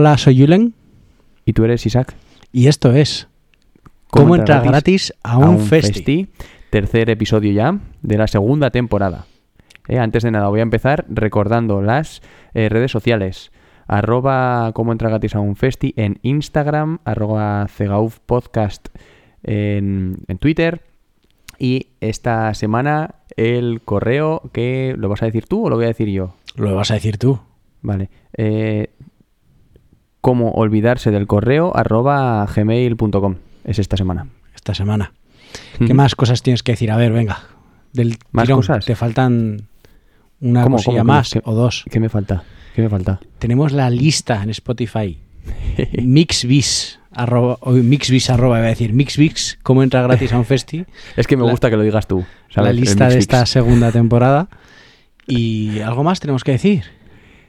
Hola, soy Julen Y tú eres Isaac. y esto es ¿Cómo, entrar gratis, a un, festi? Tercer episodio ya de la segunda temporada. Eh, antes de nada, voy a empezar recordando las eh, redes sociales. Arroba cómo entrar gratis a un festi en Instagram, arroba Cegauf Podcast en, en Twitter. Y esta semana el correo que lo vas a decir tú o lo voy a decir yo. Lo vas a decir tú. Vale. Eh, cómo olvidarse del correo arroba gmail.com. Es esta semana. Esta semana. ¿Qué más cosas tienes que decir? A ver, venga. Del ¿Más tirón, cosas? Te faltan una ¿Cómo, cosilla cómo, más o dos. ¿Qué me falta? ¿Qué me falta? Tenemos la lista en Spotify. Mixbis arroba, Mixbis arroba, iba a decir Mixbis, cómo entra gratis a un festi. Es que me La- gusta que lo digas tú. la lista de esta segunda temporada. Y algo más tenemos que decir.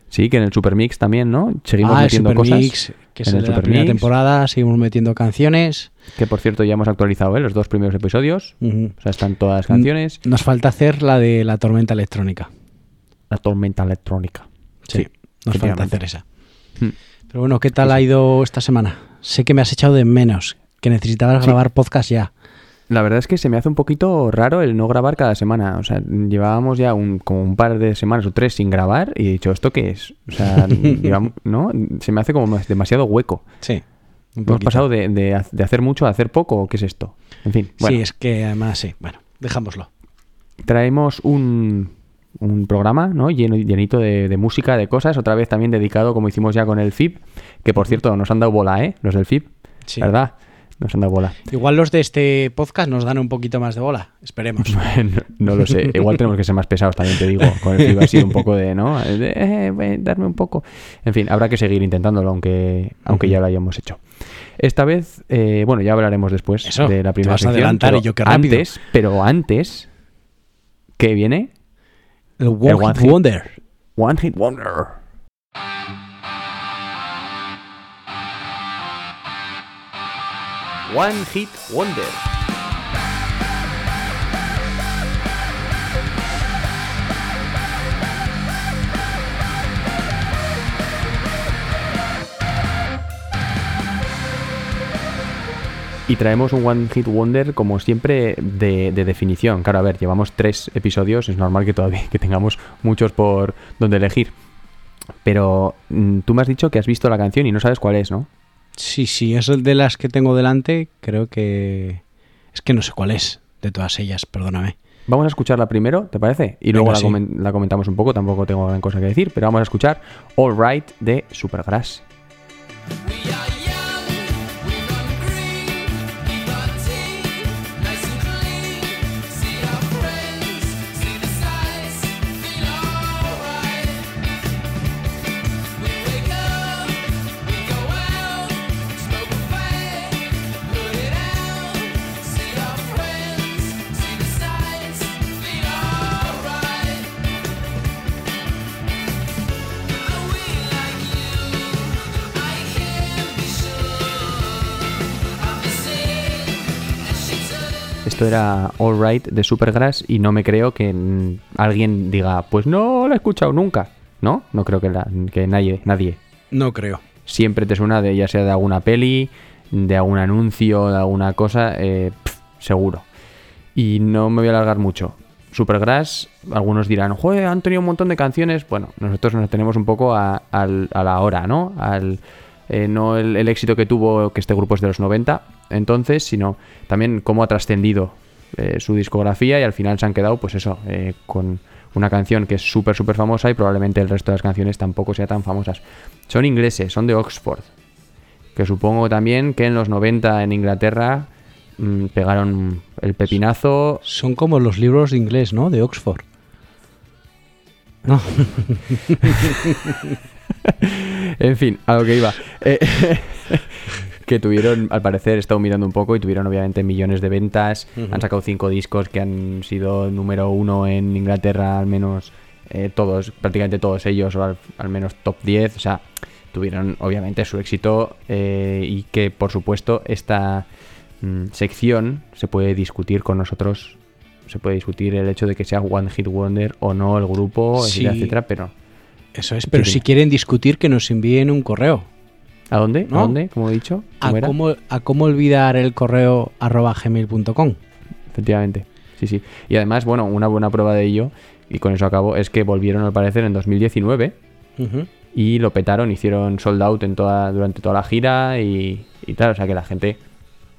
Sí, que en el Supermix también, ¿no? Seguimos ah, el metiendo cosas. Supermix, que en el el de la primera temporada. Seguimos metiendo canciones. Que por cierto ya hemos actualizado ¿eh? los dos primeros episodios. O sea, están todas las canciones. Nos falta hacer la de la tormenta electrónica. La tormenta electrónica. Sí, nos falta hacer esa. Hmm. Pero bueno, ¿qué tal ha ido esta semana? Sé que me has echado de menos, que necesitabas Sí. grabar podcast ya. La verdad es que se me hace un poquito raro el no grabar cada semana. O sea, llevábamos ya un, como un par de semanas o tres sin grabar y he dicho, ¿esto qué es? O sea, ¿no? Se me hace como demasiado hueco. Sí. Hemos pasado de, de ha- de hacer mucho a hacer poco, ¿o qué es esto? En fin, bueno, Sí, es que además sí. Bueno, dejámoslo. traemos un, un programa, ¿no? Lleno, llenito de, de música, de cosas, otra vez también dedicado, como hicimos ya con el FIP, que por cierto nos han dado bola, ¿eh? Los del FIP, Sí. ¿verdad? Nos han dado bola. Igual los de este podcast nos dan un poquito más de bola. Esperemos. no, no lo sé, igual tenemos que ser más pesados, también te digo. Con el ha sido un poco de, ¿no? De, eh, eh, darme un poco. En fin, habrá que seguir intentándolo, aunque, aunque ya lo hayamos hecho. Esta vez, eh, bueno, ya hablaremos después Eso, de la te primera vas a sección, adelantar pero y yo rápido. Antes, pero antes, ¿qué viene? El One, One Hit Hit. Wonder. One Hit Wonder. One Hit Wonder. Y traemos un One Hit Wonder, como siempre, de, de definición. Claro, a ver, llevamos tres episodios, es normal que todavía que tengamos muchos por donde elegir. Pero mm, tú me has dicho que has visto la canción y no sabes cuál es, ¿no? Sí, sí, es el de las que tengo delante. Creo que. Es que no sé cuál es de todas ellas, perdóname. Vamos a escucharla primero, ¿te parece? Y luego Venga, la, sí. comen- la comentamos un poco, tampoco tengo gran cosa que decir, pero vamos a escuchar All Right de Supergrass. Esto era All Right de Supergrass y no me creo que alguien diga, pues no la he escuchado nunca. ¿No? No creo que, la- que nadie, nadie. No creo. Siempre te suena de ya sea de alguna peli, de algún anuncio, de alguna cosa, eh, seguro. Y no me voy a alargar mucho. Supergrass, algunos dirán, joder, han tenido un montón de canciones. Bueno, nosotros nos tenemos un poco a, la hora, ¿no? Al, eh, no el, el éxito que tuvo, que este grupo es de los 90, entonces, sino también cómo ha trascendido eh, su discografía y al final se han quedado, pues eso, eh, con una canción que es súper, súper famosa y probablemente el resto de las canciones tampoco sea tan famosas. Son ingleses, son de Oxford, que supongo también que en los 90 en Inglaterra mm, pegaron el pepinazo. Son como los libros de inglés, ¿no? De Oxford. No. En fin, a lo que iba. Eh, que tuvieron, al parecer, he estado mirando un poco y tuvieron obviamente millones de ventas. Han sacado cinco discos que han sido número uno en Inglaterra, al menos eh, todos, prácticamente todos ellos, o al, al menos top 10. O sea, tuvieron obviamente su éxito eh, y que, por supuesto, esta mm, sección se puede discutir con nosotros. Se puede discutir el hecho de que sea One Hit Wonder o no el grupo, Sí. etcétera, etcétera, pero Eso es, pero Sí, si quieren discutir, que nos envíen un correo. ¿A dónde? ¿No? ¿A dónde? Como he dicho. A ¿Cómo a cómo olvidar el correo arroba gmail.com. Efectivamente. Sí, sí. Y además, bueno, una buena prueba de ello, y con eso acabo, es que volvieron al parecer en 2019 Ujú. y lo petaron, hicieron sold out en toda, durante toda la gira y, y tal. O sea que la gente,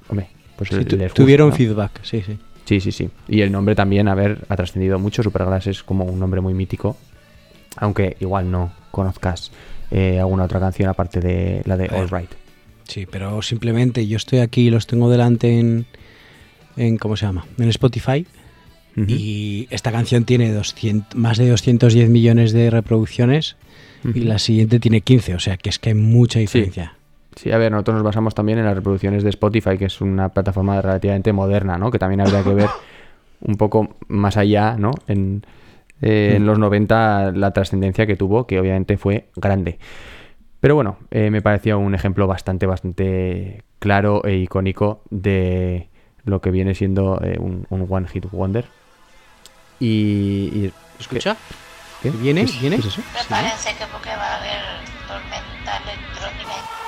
hombre, pues Sí, les gusta, tuvieron ¿no? feedback, sí, sí. Sí, sí, sí. Y el nombre también, a ver, ha trascendido mucho. Supergrass es como un nombre muy mítico. Aunque igual no conozcas eh, alguna otra canción aparte de la de All Right. Sí, pero simplemente yo estoy aquí, los tengo delante en, en ¿cómo se llama? En Spotify. Y esta canción tiene 200, más de 210 millones de reproducciones y la siguiente tiene 15, o sea que es que hay mucha diferencia. Sí, a ver, nosotros nos basamos también en las reproducciones de Spotify, que es una plataforma relativamente moderna, ¿no? Que también habría que ver un poco más allá, ¿no? En, eh, en los 90 la trascendencia que tuvo, que obviamente fue grande. Pero bueno, eh, me parecía un ejemplo bastante, bastante claro e icónico de lo que viene siendo eh, un, un One Hit Wonder. Y... y- ¿Escucha? ¿qué? ¿Viene? ¿Qué es- ¿Viene? qué es eso? Prepárense que porque va a haber tormenta electrónica.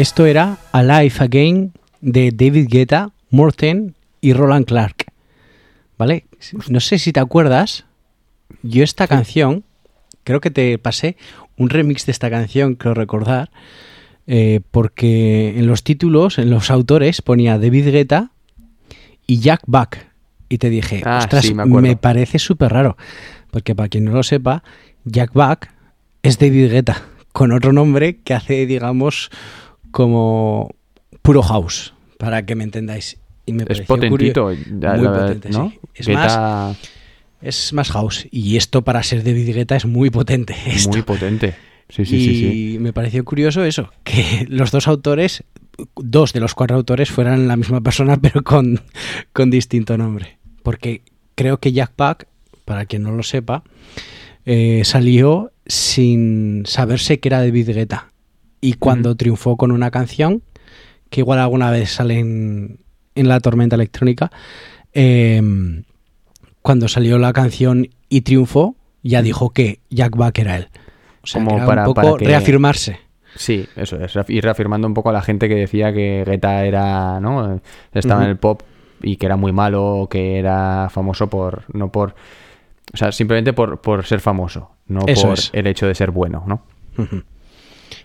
Esto era Alive Again de David Guetta, Morten y Roland Clark. ¿Vale? No sé si te acuerdas, yo esta canción, creo que te pasé un remix de esta canción, creo recordar, eh, porque en los títulos, en los autores, ponía David Guetta y Jack Back. Y te dije, Ah, ostras, sí, me acuerdo. parece súper raro. Porque para quien no lo sepa, Jack Back es David Guetta, con otro nombre que hace, digamos, como puro house, para que me entendáis. Y me Es potentito, ya, muy la verdad, potente, ¿no? sí. Es Guetta, más, es más house. Y esto para ser David Guetta es muy potente. esto. muy potente. Sí, sí, y sí, sí. me pareció curioso eso, que los dos autores, dos de los cuatro autores fueran la misma persona, pero con, con distinto nombre. Porque creo que Jack Pack, para quien no lo sepa, eh, salió sin saberse que era David Guetta. Y cuando triunfó con una canción, que igual alguna vez sale en, en la tormenta electrónica, eh, cuando salió la canción y triunfó, ya dijo que Jack Back era él. O sea, Como que era para- un poco para que- reafirmarse. Sí, eso es. Ir reafirmando un poco a la gente que decía que Guetta era, ¿no? Estaba en el pop y que era muy malo, que era famoso por, no por, o sea, simplemente por, por ser famoso, no Eso por es. el hecho de ser bueno, ¿no?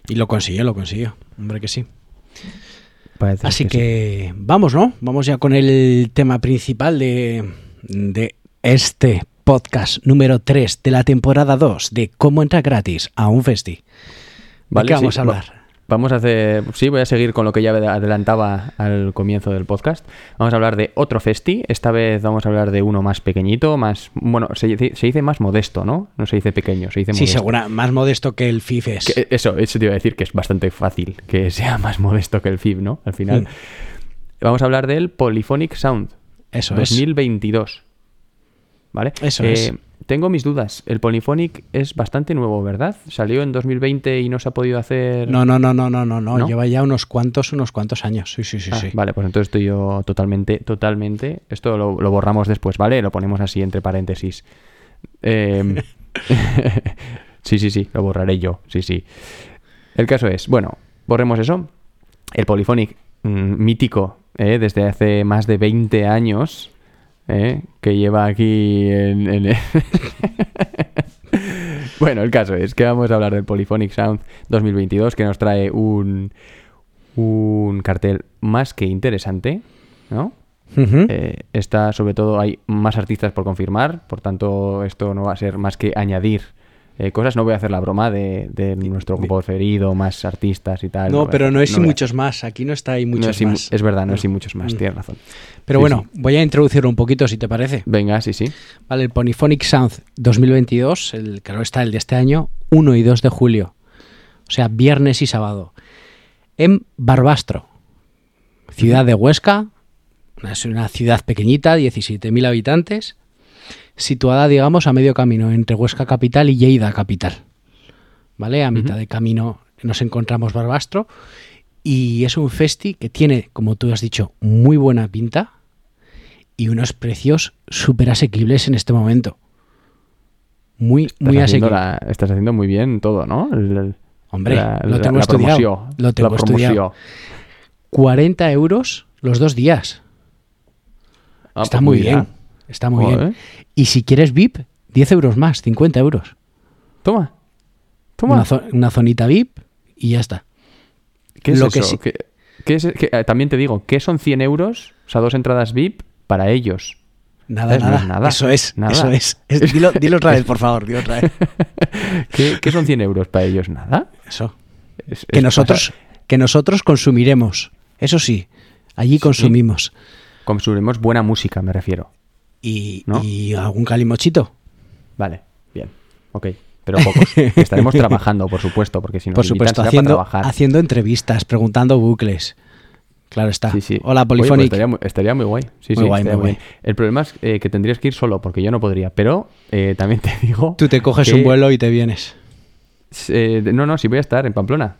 Y lo consiguió, lo consiguió. Hombre que sí. Parece Así sí. que vamos, ¿no? Vamos ya con el tema principal de, de este podcast número 3 de la temporada 2 de cómo entrar gratis a un festi. ¿De Vale, qué sí, vamos a hablar? Vamos a hacer, sí, voy a seguir con lo que ya adelantaba al comienzo del podcast. Vamos a hablar de otro festi. Esta vez vamos a hablar de uno más pequeñito, más, bueno, se, dice- se dice más modesto, ¿no? No se dice pequeño, se dice Sí, modesto. segura, más modesto que el FIF es. Que eso, eso te iba a decir que es bastante fácil que sea más modesto que el FIB, ¿no? Al final. Mm. Vamos a hablar del Polyphonic Sound Eso es. 2022. ¿Vale? Eh, Eso es. Tengo mis dudas. El Polyphonic es bastante nuevo, ¿verdad? Salió en 2020 y no se ha podido hacer. No, no, no, no, no, no, no. ¿No? Lleva ya unos cuantos, unos cuantos años. Sí, sí, sí, Ah, sí. Vale, pues entonces estoy yo totalmente, totalmente. Esto lo, lo borramos después, ¿vale? Lo ponemos así entre paréntesis. Em, sí, sí, sí, lo borraré yo, sí, sí. El caso es, bueno, borremos eso. El Polyphonic mm, mítico, ¿eh? desde hace más de 20 años, ¿eh? que lleva aquí en... en- bueno, el caso es que vamos a hablar del Polyphonic Sound 2022, que nos trae un, un cartel más que interesante, ¿no? Eh, está sobre todo, hay más artistas por confirmar, por tanto esto no va a ser más que añadir eh, cosas. No voy a hacer la broma de, de nuestro grupo preferido, más artistas y tal. No, pero no es y muchos más. Aquí no está y no muchos es y más. Es verdad, no es y muchos más, Mm. tienes razón. Pero Sí, bueno, sí. voy a introducirlo un poquito, si te parece. Venga, sí, sí. Vale, el Polyphonic Sound 2022, el, claro está el de este año, 1 y 2 de julio. O sea, viernes y sábado. En Barbastro, ciudad de Huesca. Es una ciudad pequeñita, 17.000 habitantes, situada, digamos, a medio camino entre Huesca capital y Lleida capital. ¿Vale? A mitad de camino nos encontramos Barbastro. Y es un festi que tiene, como tú has dicho, muy buena pinta y unos precios súper asequibles en este momento. Muy, Estás, muy la- estás haciendo muy bien todo, ¿no? El- el- Hombre, la- lo tengo la estudiado. promoción, Lo tengo estudiado. promoción. 40 euros los dos días. Ah, Está pues muy mira. bien. Está muy Joder. bien. Y si quieres VIP, 10 euros más, 50 euros. Toma. Toma. Una, zo- una zonita VIP y ya está. ¿Qué es lo eso? que sí- ¿Qué- qué es- qué- eh, también te digo, ¿qué son 100 euros? O sea, dos entradas VIP para ellos. Nada, nada. nada. Eso es, Nada. eso es. Es- dilo, dilo otra vez, por favor, dilo otra vez. ¿Qué, qué son 100 euros para ellos? Nada. Eso. Es- Que es- nosotros, que nosotros consumiremos. Eso sí, allí consumimos. o sea, consumiremos buena música, me refiero. Y, ¿No? y algún calimochito. Vale, bien. Ok. Pero pocos. Estaremos trabajando, por supuesto, porque si nos Por supuesto, haciendo, para trabajar. haciendo entrevistas, preguntando bucles. Claro está. Sí, sí. Hola, Oye, pues Polyphonic. estaría, muy, estaría muy guay. Sí, Muy guay, muy bien. El problema es eh, que tendrías que ir solo, porque yo no podría. Pero eh, también te digo. Tú te coges que- un vuelo y te vienes. eh, no, no, sí voy a estar en Pamplona.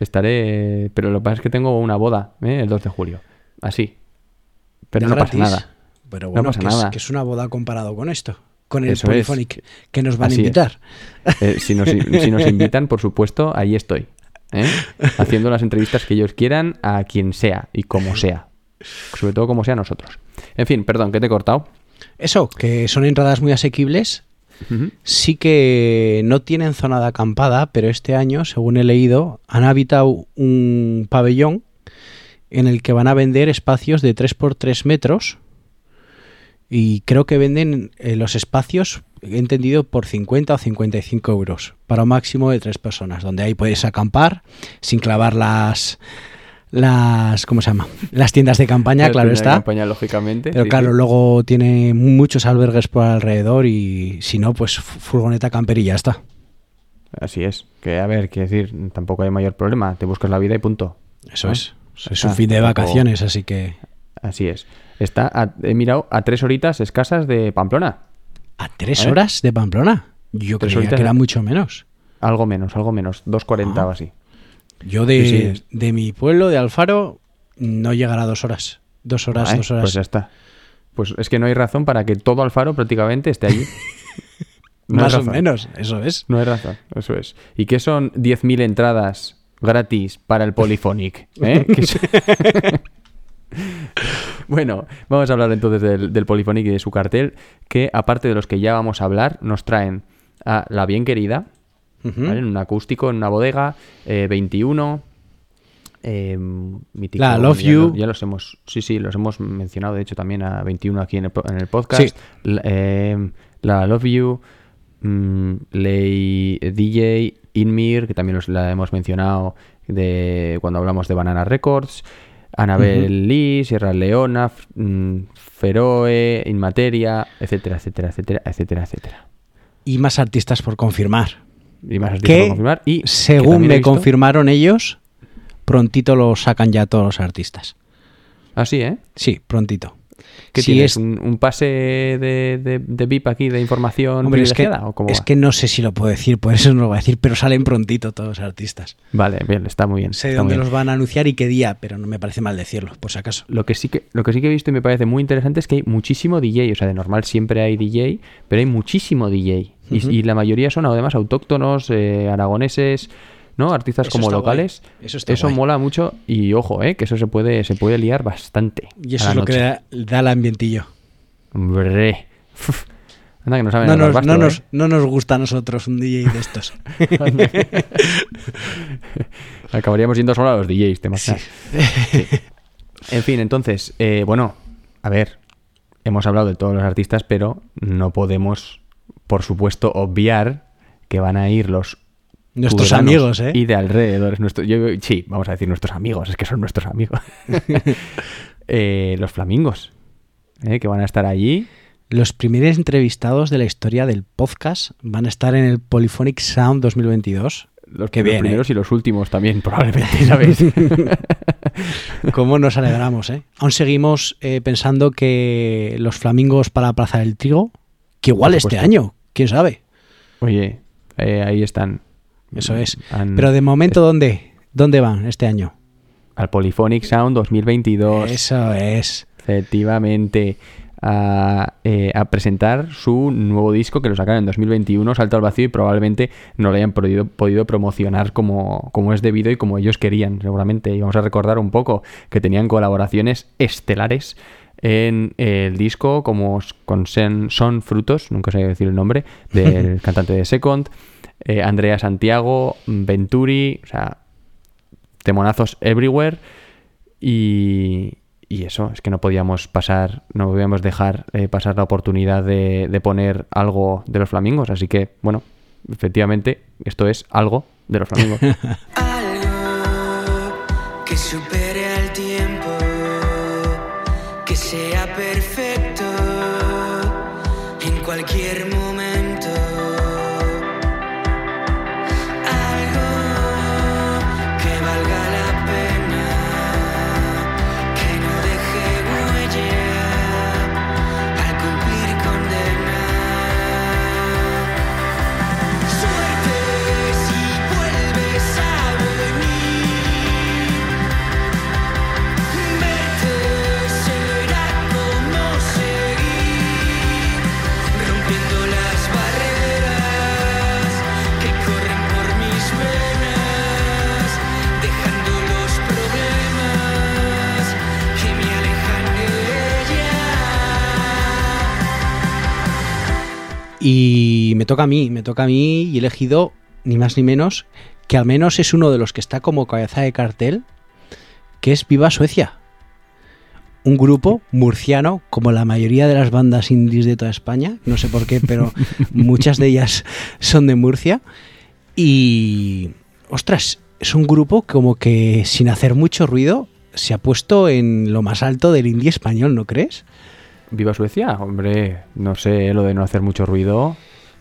Estaré. Pero lo que pasa es que tengo una boda ¿eh? el 2 de julio. Así. Pero no pasa nada. Pero No bueno, pasa que, es, nada. que es una boda comparado con esto. Con el Eso es. Polyphonic que nos van Así a invitar. Eh, si, nos, si nos invitan, por supuesto, ahí estoy. ¿eh? Haciendo las entrevistas que ellos quieran a quien sea y como sea. Sobre todo como sea nosotros. En fin, perdón, que te he cortado. Eso, que son entradas muy asequibles. Sí que no tienen zona de acampada, pero este año, según he leído, han habitado un pabellón en el que van a vender espacios de 3x3 metros y creo que venden eh, los espacios, he entendido, por 50 o 55 euros para un máximo de tres personas, donde ahí puedes acampar sin clavar las... las ¿Cómo se llama? Las tiendas de campaña, La claro tienda de está. campaña, lógicamente. Pero sí, claro, sí. luego tiene muchos albergues por alrededor y si no, pues fu- furgoneta camper y ya está. Así es. Que a ver, quiero decir, tampoco hay mayor problema. Te buscas la vida y punto. Eso ¿no? es. Es un fin de vacaciones, así que... Así es. Está, a- he mirado, a tres horitas escasas de Pamplona. ¿A tres ¿Eh? horas de Pamplona? Yo Tres creía que era de- mucho menos. Algo menos, algo menos. 2.40 Ah. o así. Yo de, Sí, sí. de mi pueblo, de Alfaro, no llegará a dos horas. Dos horas, dos horas. Pues ya está. Pues es que no hay razón para que todo Alfaro prácticamente esté allí. No Más o menos, eso es. No hay razón, eso es. ¿Y qué son 10.000 entradas gratis para el Polyphonic? ¿Eh? ¿Qué es- bueno, vamos a hablar entonces del, del y de su cartel, que aparte de los que ya vamos a hablar, nos traen a La Bien Querida, en un acústico, en una bodega, eh, 21. eh, mítico, La Love ya You. ya los hemos, sí, sí, los hemos mencionado, de hecho, también a 21 aquí en el, po- en el podcast. Sí. La, eh, la Love You, mm, Ley DJ, Inmir, que también los, la hemos mencionado de cuando hablamos de Banana Records, Annabel Lee, Sierra Leona, mm, Feroe, Inmateria, etcétera, etcétera, etcétera, etcétera, etcétera. Y más artistas por confirmar. Y más artistas Que, por confirmar. Y según me visto- confirmaron ellos, prontito lo sacan ya todos los artistas. Ah, sí, ¿eh? Sí, prontito. ¿Qué Si tienes? es- ¿Un, un pase de, de, de VIP aquí de información Hombre, es que, privilegiada? ¿o cómo es que no sé si lo puedo decir, por eso no lo voy a decir, pero salen prontito todos los artistas. Vale, bien, está muy bien. Sé de dónde bien. los van a anunciar y qué día, pero no me parece mal decirlo, por si acaso. Lo que, sí que, lo que sí que he visto y me parece muy interesante es que hay muchísimo DJ. O sea, de normal siempre hay DJ, pero hay muchísimo DJ. Y, la mayoría son además autóctonos, eh, aragoneses, ¿no? Artistas Eso como locales. guay. Eso guay. mola mucho y ojo, ¿eh? Que eso se puede, se puede liar bastante. Y eso es lo que da, da el ambientillo. Hombre. Uf. Anda que no saben No el nos, no, ¿eh? nos, no nos gusta a nosotros un DJ de estos. Acabaríamos yendo solo a los DJs, te? Sí. En fin, entonces, eh, bueno, a ver, hemos hablado de todos los artistas, pero no podemos, por supuesto, obviar que van a ir los Nuestros amigos, ¿eh? y de alrededores. Nuestro, yo, sí, vamos a decir nuestros amigos, es que son nuestros amigos. Eh, los flamingos, ¿eh? que van a estar allí. Los primeros entrevistados de la historia del podcast van a estar en el Polyphonic Sound 2022. Los, Qué los bien, ¿eh? primeros y los últimos también, probablemente, ¿sabéis? ¿Cómo nos alegramos, eh? Aún seguimos eh, pensando que los flamingos para Plaza del Trigo, que igual este año, quién sabe. Oye, ahí están. Eso es. Han- Pero de momento, ¿dónde? ¿Dónde van este año? Al Polyphonic Sound 2022. Eso es. efectivamente a, eh, a presentar su nuevo disco que lo sacaron en 2021, Salto al Vacío, y probablemente no lo hayan podido, podido promocionar como, como es debido y como ellos querían, seguramente. Y vamos a recordar un poco que tenían colaboraciones estelares en el disco, como con Sen- Son Frutos, nunca sé decir el nombre, del cantante de Second, eh, Andrea Santiago, Venturi, o sea, temonazos everywhere. Y, y eso, es que no podíamos pasar, no podíamos dejar eh, pasar la oportunidad de, de poner algo de los flamingos. Así que, bueno, efectivamente, esto es algo de los flamingos. Algo que sea perfecto en cualquier momento. Y me toca a mí, me toca a mí y he elegido ni más ni menos que al menos es uno de los que está como cabeza de cartel, que es Viva Suecia. Un grupo murciano, como la mayoría de las bandas indies de toda España, no sé por qué, pero muchas de ellas son de Murcia. Y, ostras, es un grupo como que sin hacer mucho ruido se ha puesto en lo más alto del indie español, ¿no crees? ¿Viva Suecia? Hombre, no sé, lo de no hacer mucho ruido.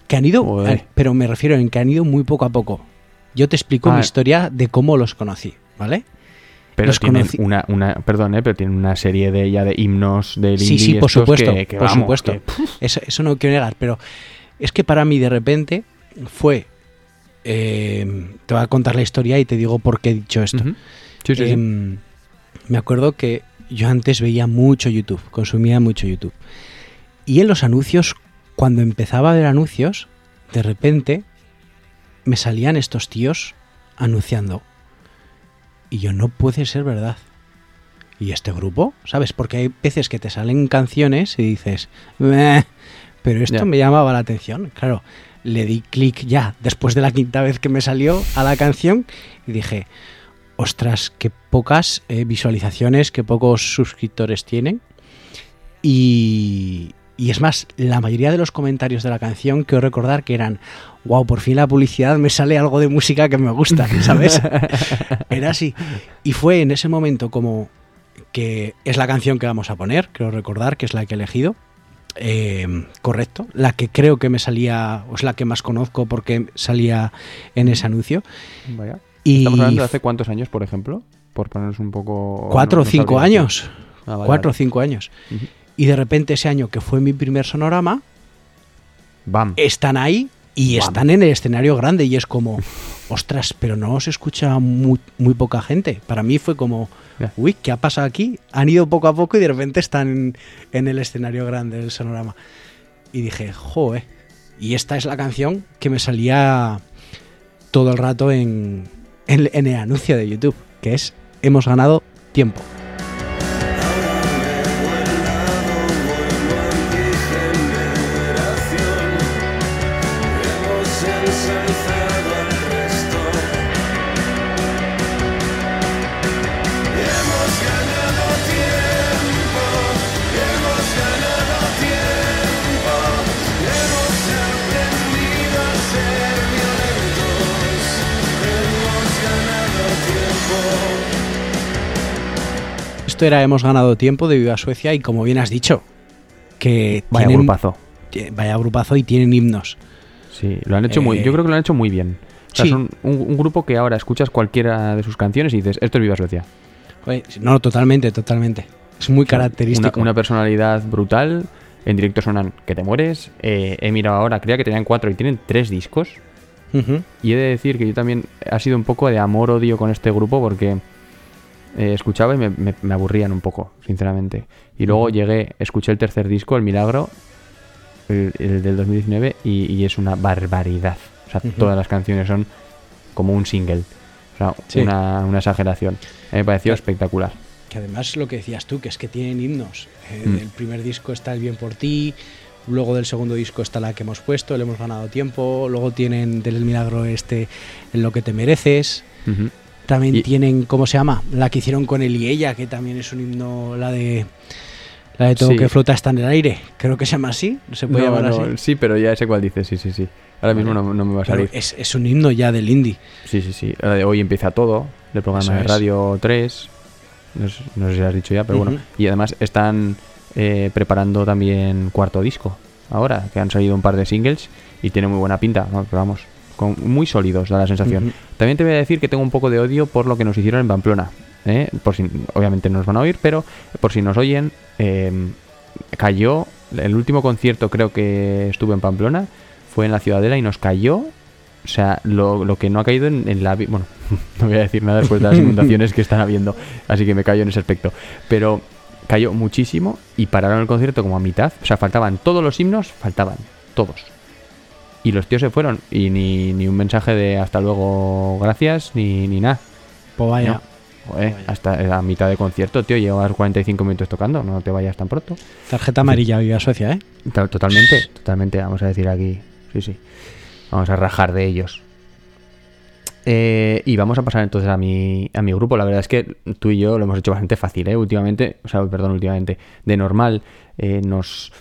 Que han ido, eh, pero me refiero en que han ido muy poco a poco. Yo te explico Ah. mi historia de cómo los conocí, ¿vale? Pero Los tienen conocí- una, una, perdón, eh, pero tienen una serie de ya de himnos del Sí, indie sí, por supuesto, que- que por vamos, supuesto. que- Eso, eso no quiero negar, pero es que para mí de repente fue... eh, te voy a contar la historia y te digo por qué he dicho esto. Sí, sí. Em, me acuerdo que yo antes veía mucho YouTube, consumía mucho YouTube. Y en los anuncios, cuando empezaba a ver anuncios, de repente me salían estos tíos anunciando. Y yo, no puede ser verdad. ¿Y este grupo? ¿Sabes? Porque hay veces que te salen canciones y dices, pero esto me llamaba la atención. Claro, le di clic ya después de la quinta vez que me salió a la canción y dije, ostras, qué pocas eh, visualizaciones, qué pocos suscriptores tienen. Y, y es más, la mayoría de los comentarios de la canción quiero recordar que eran, wow, por fin la publicidad me sale algo de música que me gusta, ¿sabes? Era así. Y fue en ese momento como que es la canción que vamos a poner, creo recordar que es la que he elegido. Eh, correcto, la que creo que me salía, o es la que más conozco porque salía en ese anuncio. Vaya. Y Estamos hablando de hace cuántos años, por ejemplo, por ponernos un poco... cuatro no- o no cinco años. Ah, vale, cuatro o vale. cinco años. Y de repente ese año que fue mi primer sonorama, Bam. están ahí y están en el escenario grande y es como, ostras, pero no se escucha muy, muy poca gente. Para mí fue como, uy, ¿qué ha pasado aquí? Han ido poco a poco y de repente están en, en el escenario grande del sonorama. Y dije, joe. Y esta es la canción que me salía todo el rato en, en, el anuncio de YouTube, que es Hemos ganado tiempo. Esto era Hemos ganado tiempo de Viva Suecia y como bien has dicho, que Vaya tienen- grupazo. vaya grupazo y tienen himnos. Sí, lo han hecho muy. Eh, Yo creo que lo han hecho muy bien. O sea, sí. son un, un grupo que ahora escuchas cualquiera de sus canciones y dices, esto es Viva Suecia. No, totalmente, totalmente. Es muy característico. una personalidad brutal. En directo suenan que te mueres. Eh, he mirado ahora, creía que tenían cuatro y tienen tres discos. Y he de decir que yo también ha sido un poco de amor-odio con este grupo porque eh, escuchaba y me, me- me aburrían un poco, sinceramente. Y luego llegué, escuché el tercer disco, El Milagro, el, el del 2019, y, y es una barbaridad. O sea, todas las canciones son como un single. O sea, Sí. una, una exageración. A mí me pareció Claro. espectacular. Que además lo que decías tú, que es que tienen himnos. Eh, Mm. Del primer disco está El Bien por ti, luego del segundo disco está la que hemos puesto, Le hemos ganado tiempo, luego tienen del Milagro este En lo que te mereces. Ujú. También Y- tienen, ¿cómo se llama? La que hicieron con él y ella, que también es un himno, la de la de todo Sí. que flota está en el aire. Creo que se llama así, se puede No, llamar no, así. Sí, pero ya sé cuál dices, sí, sí, sí. Ahora mismo no, no me va a salir. es, es un himno ya del indie. Sí, sí, sí. Hoy empieza todo, del programa Eso de es. Radio 3. No sé, no sé si lo has dicho ya, pero bueno. Y además están eh, preparando también cuarto disco. Ahora, que han salido un par de singles y tiene muy buena pinta. Pero vamos, con, muy sólidos, da la sensación. También te voy a decir que tengo un poco de odio por lo que nos hicieron en Pamplona. ¿eh? Por si, obviamente no nos van a oír, pero por si nos oyen, eh, cayó. El último concierto creo que estuve en Pamplona fue en la Ciudadela y nos cayó. O sea, lo, lo que no ha caído en, en la... Bueno, no voy a decir nada después de las inundaciones que están habiendo, así que me callo en ese aspecto. Pero cayó muchísimo y pararon el concierto como a mitad. O sea, faltaban todos los himnos, faltaban todos. Y los tíos se fueron y ni, ni un mensaje de hasta luego, gracias, ni, ni nada. Pues vaya. No. Joder, hasta a mitad de concierto, tío, llevas 45 minutos tocando, no te vayas tan pronto. Tarjeta amarilla, Viva Suecia, ¿eh? To- Totalmente, totalmente, vamos a decir aquí. Sí, sí. Vamos a rajar de ellos. Eh, y vamos a pasar entonces a mi, a mi grupo. La verdad es que tú y yo lo hemos hecho bastante fácil, ¿eh? Últimamente, o sea, perdón, últimamente. De normal eh, nos,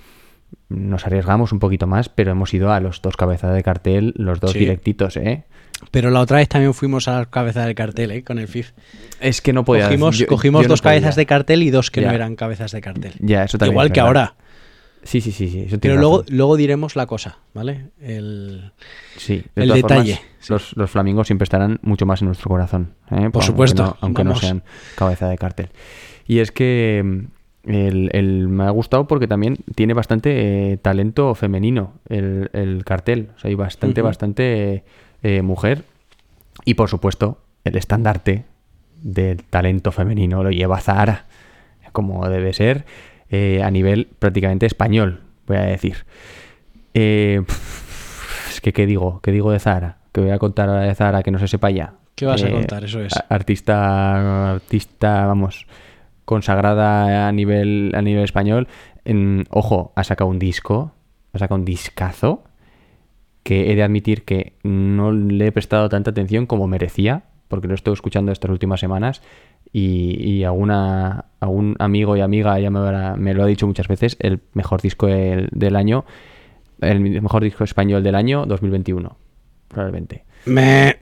nos arriesgamos un poquito más, pero hemos ido a los dos cabezas de cartel, los dos Sí. directitos, ¿eh? Pero la otra vez también fuimos a la cabeza del cartel, ¿eh? Con el FIF. Es que no podía Cogimos, yo- cogimos yo no dos cabezas de cartel y dos que no eran cabezas de cartel. Ya, eso también Igual es que ahora. Sí, sí, sí, sí. eso Pero luego, luego diremos la cosa, ¿vale? El... Sí, de el detalle, formas, sí. los, los flamingos siempre estarán mucho más en nuestro corazón. ¿eh? Por Aunque supuesto, no- Aunque no, sean cabeza de cartel. Y es que mm, el, el- me ha gustado porque también tiene bastante eh, talento femenino el, el cartel. O sea, hay bastante, bastante eh, mujer. Y por supuesto, el estandarte del talento femenino lo lleva Zahara, como debe ser, eh, a nivel prácticamente español, voy a decir. Eh, es que, ¿qué digo? ¿Qué digo de Zahara? Que voy a contar ahora de Zahara que no se sepa ya. ¿Qué vas a contar? Eso es. Artista, artista, vamos, consagrada a nivel, a nivel español. En- ojo, ha sacado un disco, ha sacado un discazo que he de admitir que no le he prestado tanta atención como merecía, porque lo estoy escuchando estas últimas semanas y, y alguna, algún amigo y amiga ya me, habrá- me lo ha dicho muchas veces, el mejor disco del, del año, el mejor disco español del año 2021, probablemente. Me...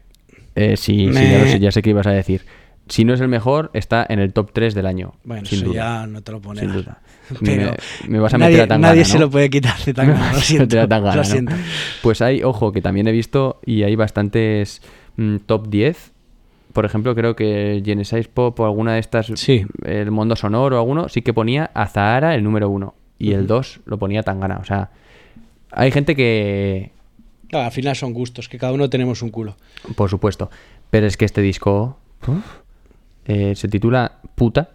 Eh, sí, sí, ya, lo sé, ya sé qué ibas a decir. Si no es el mejor, está en el top 3 del año. Bueno, sin eso duda. ya no te lo pones. Sin duda. Pero me, me vas a nadie, meter a tan nadie se lo puede quitar de tan Lo siento. Tangana, lo ¿no? siento. Pues hay, ojo, que también he visto y hay bastantes mm, top 10. Por ejemplo, creo que Genesis Pop o alguna de estas, Sí. el Mundo Sonoro o alguno, sí que ponía a Zahara el número 1 y el 2 lo ponía Tangana. O sea, hay gente que, Claro, al final son gustos, que cada uno tenemos un culo. por supuesto, pero es que este disco uf, eh, se titula Puta,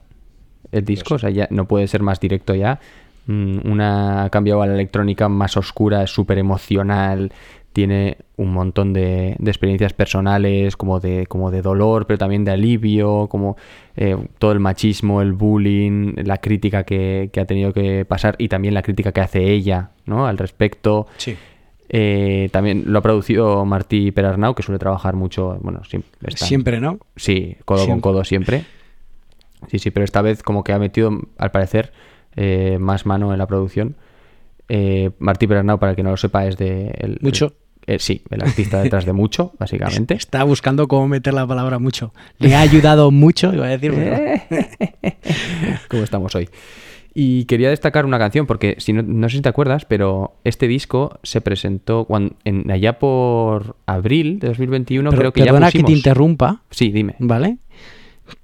el disco, o sea, ya no puede ser más directo ya. Mm, Una ha cambiado a la electrónica más oscura, súper emocional, tiene un montón de, de experiencias personales, como de, como de dolor, pero también de alivio, como eh, todo el machismo, el bullying, la crítica que, que ha tenido que pasar y también la crítica que hace ella ¿no? al respecto. Sí. Eh, también lo ha producido Martí Perarnau, que suele trabajar mucho, bueno, siempre. está- Siempre, ¿no? Sí, codo con codo siempre. Sí, sí, pero esta vez como que ha metido, al parecer, eh, más mano en la producción. Eh, Martí Perarnau, para el que no lo sepa, es de... el- Mucho. Eh, sí, el artista detrás de mucho, básicamente. Está buscando cómo meter la palabra mucho. Le ha ayudado mucho, iba a decir. como estamos hoy. Y quería destacar una canción, porque si no, no sé si te acuerdas, pero este disco se presentó cuando, en, allá por abril de 2021, pero creo que ya perdona que te pusimos- interrumpa, Sí, dime. ¿vale?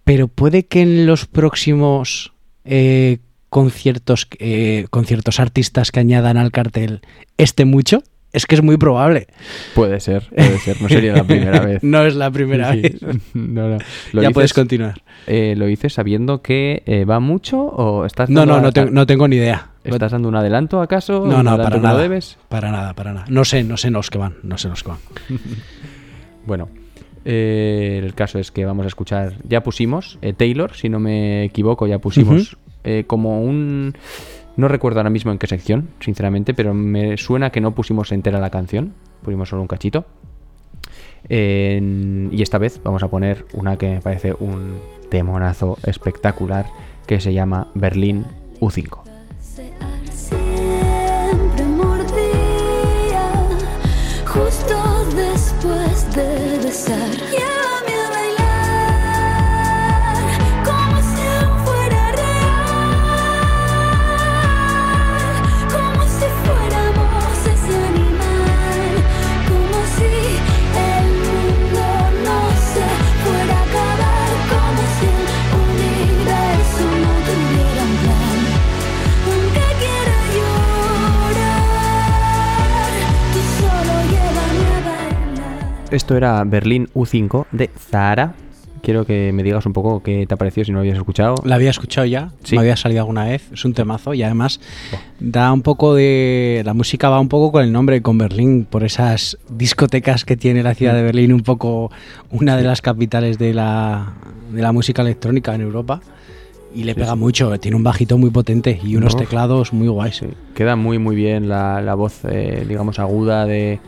Pero puede que en los próximos eh, conciertos, eh, conciertos artistas que añadan al cartel esté mucho. Es que es muy probable. Puede ser, puede ser. No sería la primera vez. no es la primera Sí. vez. No, no. ¿Lo ya dices, puedes continuar. eh, ¿Lo dices sabiendo que eh, va mucho o estás No, no, no, tengo- no tengo ni idea. ¿Estás dando un adelanto acaso? No, ¿Un no, para nada. debes? Para nada, para nada. No sé, no sé los que van, no sé los que van. Bueno, eh, el caso es que vamos a escuchar, ya pusimos, Taylor, si no me equivoco, ya pusimos como un... No recuerdo ahora mismo en qué sección, sinceramente, pero me suena que no pusimos entera la canción, pusimos solo un cachito. Y esta vez vamos a poner una que me parece un temonazo espectacular que se llama Berlín U5. Esto era Berlín U5 de Zahara. Quiero que me digas un poco qué te ha parecido si no lo habías escuchado. La había escuchado ya, Sí. me había salido alguna vez, es un temazo y además da un poco de... La música va un poco con el nombre, con Berlín, por esas discotecas que tiene la ciudad de Berlín, un poco una de las capitales de la, de la música electrónica en Europa. Y le pega mucho, tiene un bajito muy potente y unos Uf. teclados muy guays. Sí, queda muy muy bien la, la voz, eh, digamos, aguda de,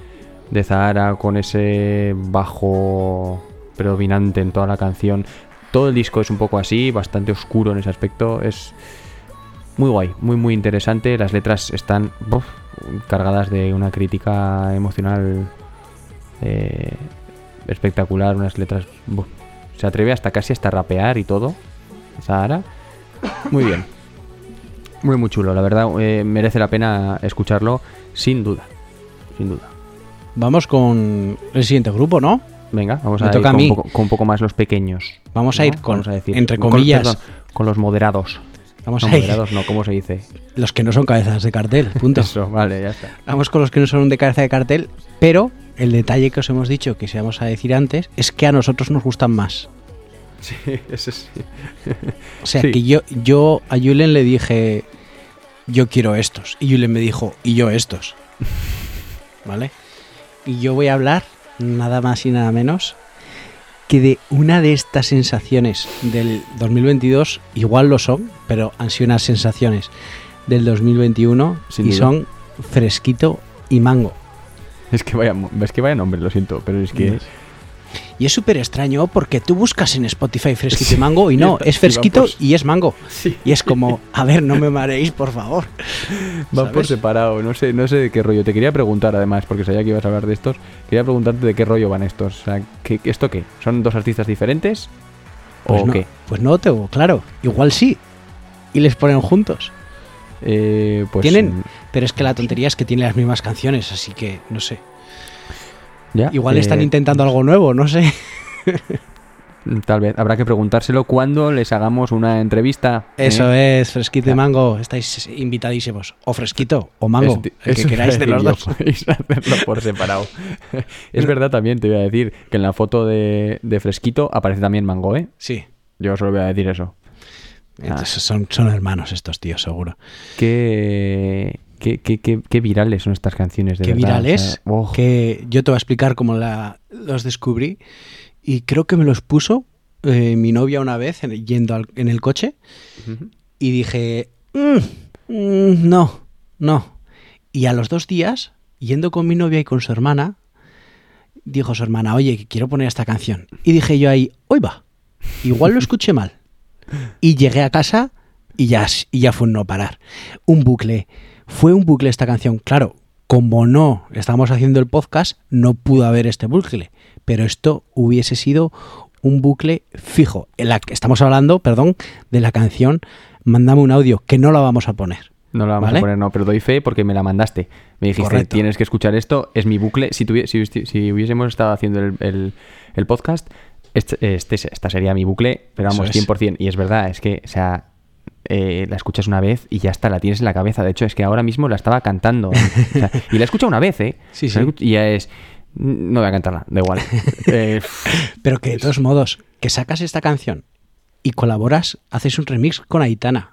de Zahara con ese bajo predominante en toda la canción. Todo el disco es un poco así, bastante oscuro en ese aspecto. Es muy guay, muy muy interesante. Las letras están cargadas de una crítica emocional eh, espectacular, unas letras... Se atreve hasta casi hasta rapear y todo. Zahara. Muy bien. Muy, muy chulo, la verdad, eh, merece la pena escucharlo, sin duda. Sin duda. Vamos con el siguiente grupo, ¿no? Venga, vamos Me a ir toca a con, mí. un poco, con un poco más los pequeños. Vamos a ir con, Vamos a decir, entre con- comillas, perdón, con los moderados. vamos no, a ir, moderados no, ¿cómo se dice? los que no son cabezas de cartel, punto. Eso, vale, ya está. Vamos con los que no son de cabeza de cartel, pero el detalle que os hemos dicho, que se vamos a decir antes, es que a nosotros nos gustan más. Sí, eso sí. O sea, Sí. que yo, yo a Julen le dije, yo quiero estos. Y Julen me dijo, y yo estos. ¿Vale? Y yo voy a hablar nada más y nada menos que de una de estas sensaciones del 2022, igual lo son, pero han sido unas sensaciones del 2021 Sin y duda. son fresquito y mango. Es que vaya, es que vaya nombre, lo siento, pero es que... Y es súper extraño porque tú buscas en Spotify fresquito y mango y no, es fresquito y es mango. Sí. Y es como, a ver, no me mareéis, por favor. Va por separado, no sé, no sé de qué rollo. Te quería preguntar además, porque sabía que ibas a hablar de estos, quería preguntarte de qué rollo van estos. O sea, ¿qué, ¿esto qué? ¿Son dos artistas diferentes? Pues ¿O no, qué? Pues no tengo, claro. Igual sí. Y les ponen juntos. Eh, pues Tienen, pero es que la tontería es que tienen las mismas canciones, así que no sé. Ya, Igual eh, están intentando algo nuevo, no sé. Tal vez habrá que preguntárselo cuando les hagamos una entrevista. ¿eh? Eso es, fresquito y Ya. mango. Estáis invitadísimos. O fresquito o mango. El que queráis de los dos. podéis hacerlo por separado. es verdad también, te voy a decir, que en la foto de, de Fresquito aparece también Mango, ¿eh? Sí. Yo solo voy a decir eso. Entonces son, son hermanos estos tíos, seguro. Qué, qué, qué, qué- qué virales son estas canciones, de Qué verdad. o virales. sea, oh, Que yo te voy a explicar cómo la, los descubrí. Y creo que me los puso eh, mi novia una vez en- yendo al- en el coche. ujú. y dije, "Mm, mm, no, no. Y a los dos días, yendo con mi novia y con su hermana, dijo su hermana, oye, quiero poner esta canción. Y dije yo ahí, hoy va, igual lo escuché mal. Y llegué a casa y ya, y ya fue un no parar. Un bucle. Fue un bucle esta canción. Claro, como no estamos haciendo el podcast, no pudo haber este bucle. Pero esto hubiese sido un bucle fijo. En la que estamos hablando, perdón, de la canción Mándame un audio, que no la vamos a poner. No la vamos ¿Vale? a poner, no, pero doy fe porque me la mandaste. Me dijiste, Correcto. tienes que escuchar esto, es mi bucle. Si, si, si hubiésemos estado haciendo el, el- el podcast, este, este- esta sería mi bucle, pero vamos, es. 100%. Y es verdad, es que, o sea, eh, la escuchas una vez y ya está, la tienes en la cabeza. De hecho, es que ahora mismo la estaba cantando. O sea, y la he escuchado una vez, ¿eh? Sí, sí. Y ya es... No voy a cantarla, da igual. Eh, Pero que de todos modos, que sacas esta canción y colaboras, haces un remix con Aitana.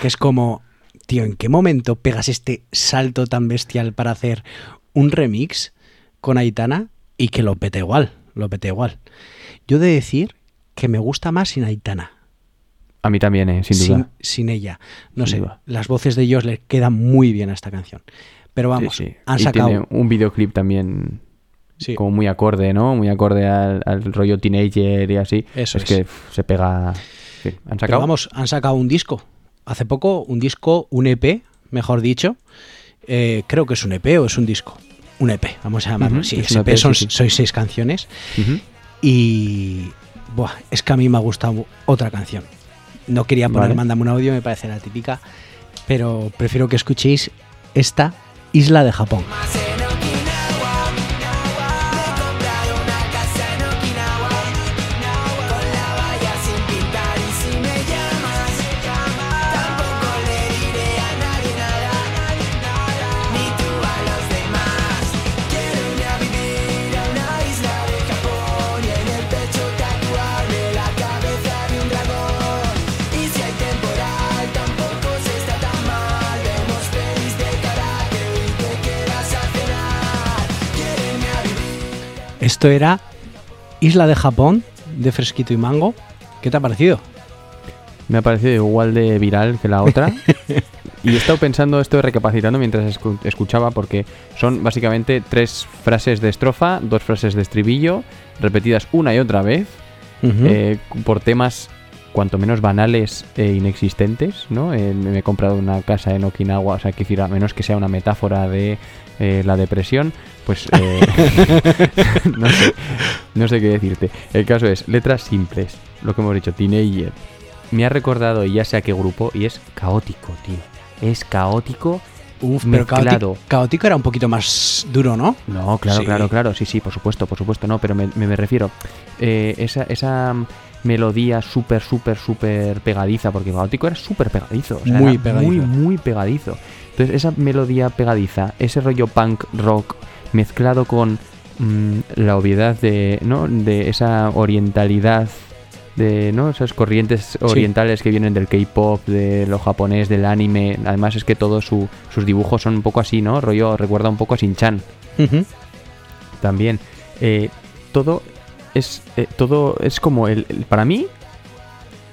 Que es como, tío, ¿en qué momento pegas este salto tan bestial para hacer un remix con Aitana y que lo pete igual? Lo pete igual. Yo he de decir que me gusta más sin Aitana. A mí también, ¿eh? sin duda. sin, sin ella. No Sin sé, duda. las voces de ellos le quedan muy bien a esta canción. Pero vamos, Sí, sí. han Y sacado. tiene un videoclip también Sí. como muy acorde, ¿no? Muy acorde al, al rollo teenager y así. Eso es, es. que pff, se pega. sí. ¿Han Pero sacado? vamos, han sacado un disco. Hace poco, un disco, un EP, mejor dicho. Eh, creo que es un EP o es un disco. Un EP, vamos a llamarlo Ujú, así. es un EP EP, son, sí, sí. son seis canciones. Y. Buah, es que a mí me ha gustado otra canción. No quería poner Vale. Mándame un audio, me parece la típica. Pero prefiero que escuchéis esta Isla de Japón. Esto era Isla de Japón, de Fresquito y Mango. ¿Qué te ha parecido? Me ha parecido igual de viral que la otra. y he estado pensando, estoy recapacitando mientras escu- escuchaba, porque son básicamente tres frases de estrofa, dos frases de estribillo, repetidas una y otra vez, eh, por temas cuanto menos banales e inexistentes, ¿no? Eh, me he comprado una casa en Okinawa, o sea, que a menos que sea una metáfora de eh, la depresión, pues eh, no, sé, no sé qué decirte. El caso es, letras simples, lo que hemos dicho, teenager. Me ha recordado, y ya sé a qué grupo, y es caótico, tío. Es caótico. Uf, pero mezclado. caótico, caótico era un poquito más duro, ¿no? No, claro, Sí. claro, claro. Sí, sí, por supuesto, por supuesto. No, pero me, me- me refiero. eh, esa, esa melodía súper, súper, súper pegadiza, porque Caótico era súper pegadizo. o sea, Muy pegadizo. Muy, muy pegadizo. Entonces, esa melodía pegadiza, ese rollo punk rock mezclado con mm, la obviedad de, ¿no? de esa orientalidad. De ¿no? esas corrientes orientales que vienen del K-pop, de lo japonés, del anime. Además, es que todos su- sus dibujos son un poco así, ¿no? Rollo recuerda un poco a Shin-Chan también. Eh, todo es eh, todo es como el, el- para mí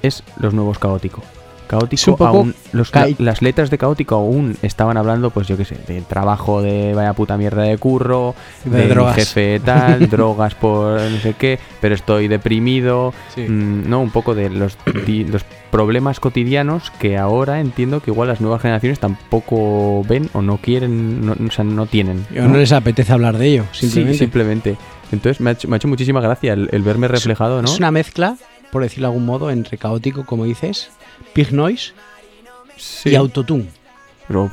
es los nuevos caótico. Caótico aún los- las letras de caótico aún estaban hablando pues yo qué sé, de trabajo de vaya puta mierda de curro, De de, mi drogas. jefe tal, drogas por no sé qué, pero estoy deprimido, Sí. mm, no, un poco de los di- los problemas cotidianos que ahora entiendo que igual las nuevas generaciones tampoco ven o no quieren, no, o sea, no tienen. O no les apetece hablar de ello, simplemente. Sí, simplemente. Entonces me ha hecho, me ha hecho muchísima gracia el, el verme reflejado, ¿no? Es una mezcla, por decirlo de algún modo, entre caótico, como dices, Pig Noise Sí. y Autotune. Pero,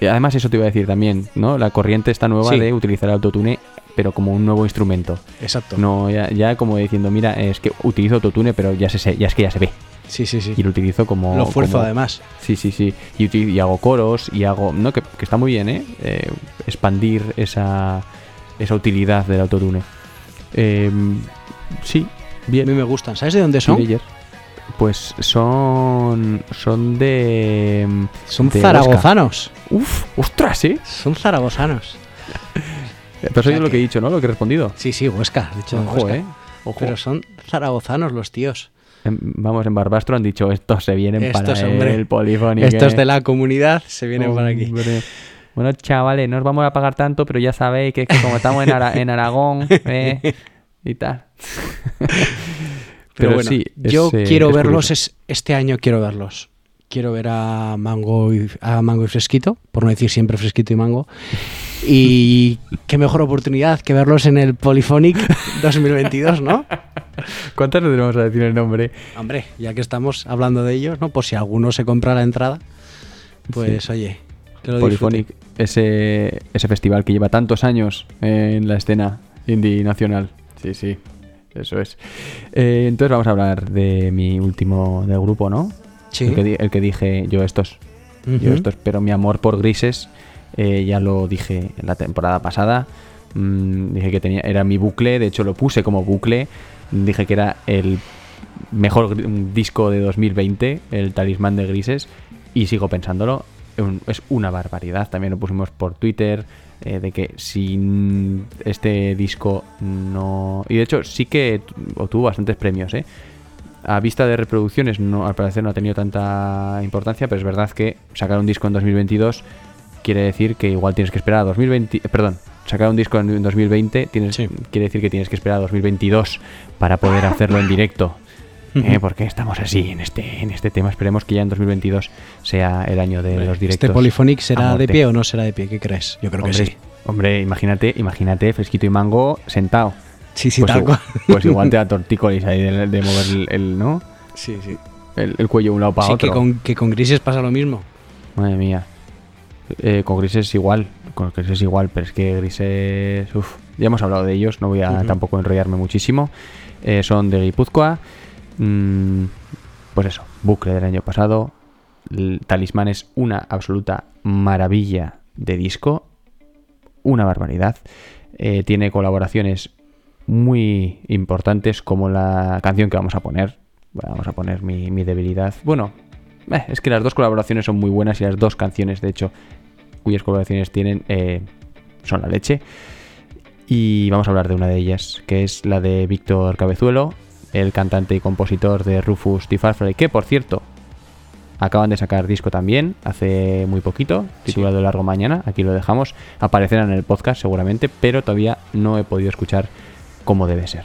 y además eso te iba a decir también, ¿no? La corriente está nueva Sí. de utilizar el autotune, pero como un nuevo instrumento. Exacto. No, ya, ya como diciendo, mira, es que utilizo autotune, pero ya se ya es que ya se ve. Sí, sí, sí. Y lo utilizo como. Lo fuerzo como- además. Sí, sí, sí. Y, y hago coros y hago. No, que, que está muy bien, ¿eh? Eh, expandir esa, esa utilidad del autotune. Eh, sí, A bien. mí me gustan. ¿Sabes de dónde son? Teenager. Pues son. Son de. Son de zaragozanos. Huesca. Uf, ostras, ¿eh? Son zaragozanos. Pero eso es lo que- he dicho, ¿no? Lo que he respondido. Sí, sí, Huesca. De hecho, Ojo, Huesca. ¿eh? Ojo. Pero son zaragozanos los tíos. En- vamos, en Barbastro han dicho, estos se vienen Estos, para hombre. el polifónico. Estos de la comunidad se vienen por aquí. Bueno, chavales, no os vamos a pagar tanto, pero ya sabéis que, es que como estamos en, Ara- en Aragón eh, y tal. Pero, bueno, sí, es, yo eh, quiero es verlos curioso. es- este año, quiero verlos. Quiero ver a Mango y, a Mango y Fresquito, por no decir siempre Fresquito y Mango. Y qué mejor oportunidad que verlos en el Polyphonic 2022, ¿no? ¿Cuántas veces vamos a decir el nombre? Hombre, ya que estamos hablando de ellos, ¿no? Por si alguno se compra la entrada, pues oye, que lo Polyphonic, ese, ese festival que lleva tantos años en la escena indie nacional. Sí, sí, eso es. Eh, entonces vamos a hablar de mi último del grupo, ¿no? Sí. El, que, di- el que dije yo estos. Yo estos, pero mi amor por grises eh, ya lo dije en la temporada pasada. Mm, dije que tenía era mi bucle, de hecho lo puse como bucle. Dije que era el mejor disco de 2020, el talismán de grises, y sigo pensándolo. Es una barbaridad. También lo pusimos por Twitter. Eh, de que sin este disco no. Y de hecho, sí que tu- obtuvo bastantes premios, ¿eh? A vista de reproducciones, no, al parecer no ha tenido tanta importancia, pero es verdad que sacar un disco en 2022 quiere decir que igual tienes que esperar a 2020. eh, Perdón, sacar un disco en 2020 tienes, Sí. quiere decir que tienes que esperar a 2022 para poder hacerlo en directo. ¿Eh? Porque estamos así en este, en este tema. Esperemos que ya en 2022 sea el año de los directos. ¿Este Polyphonic será de pie o no será de pie? ¿Qué crees? Yo creo que sí. Hombre, imagínate, imagínate, fresquito y mango sentado. Sí, sí, pues, tal igual, cual. pues igual te da tortícolis ahí de, de mover el, el- ¿no? Sí, sí. el, el cuello de un lado para Sí, otro. que con, que con Grises pasa lo mismo. Madre mía. Eh, con grises igual, con grises igual, pero es que grises... Uf, ya hemos hablado de ellos, no voy a tampoco enrollarme muchísimo. Eh, son de Guipúzcoa. Mm, pues eso, bucle del año pasado. Talismán es una absoluta maravilla de disco. Una barbaridad. Eh, tiene colaboraciones muy importantes como la canción que vamos a poner. Bueno, vamos a poner mi, mi debilidad. Bueno, eh, es que las dos colaboraciones son muy buenas y las dos canciones, de hecho, cuyas colaboraciones tienen, eh, son la leche. Y vamos a hablar de una de ellas, que es la de Víctor Cabezuelo, el cantante y compositor de Rufus T. Farfrae, que por cierto, acaban de sacar disco también, hace muy poquito, titulado Largo Mañana, aquí lo dejamos, aparecerá en el podcast seguramente, pero todavía no he podido escuchar cómo debe ser.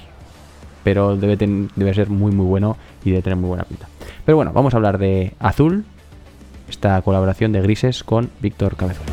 Pero debe, ten- debe ser muy muy bueno y debe tener muy buena pinta. Pero bueno, vamos a hablar de Azul, esta colaboración de Grises con Víctor Cabezuelo.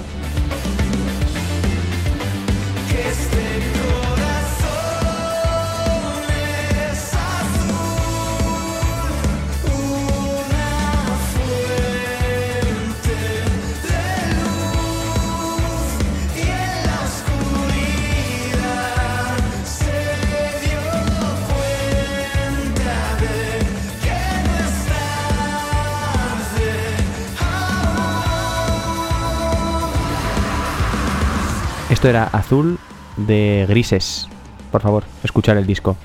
Esto era Azul de Grises. Por favor, escuchar el disco.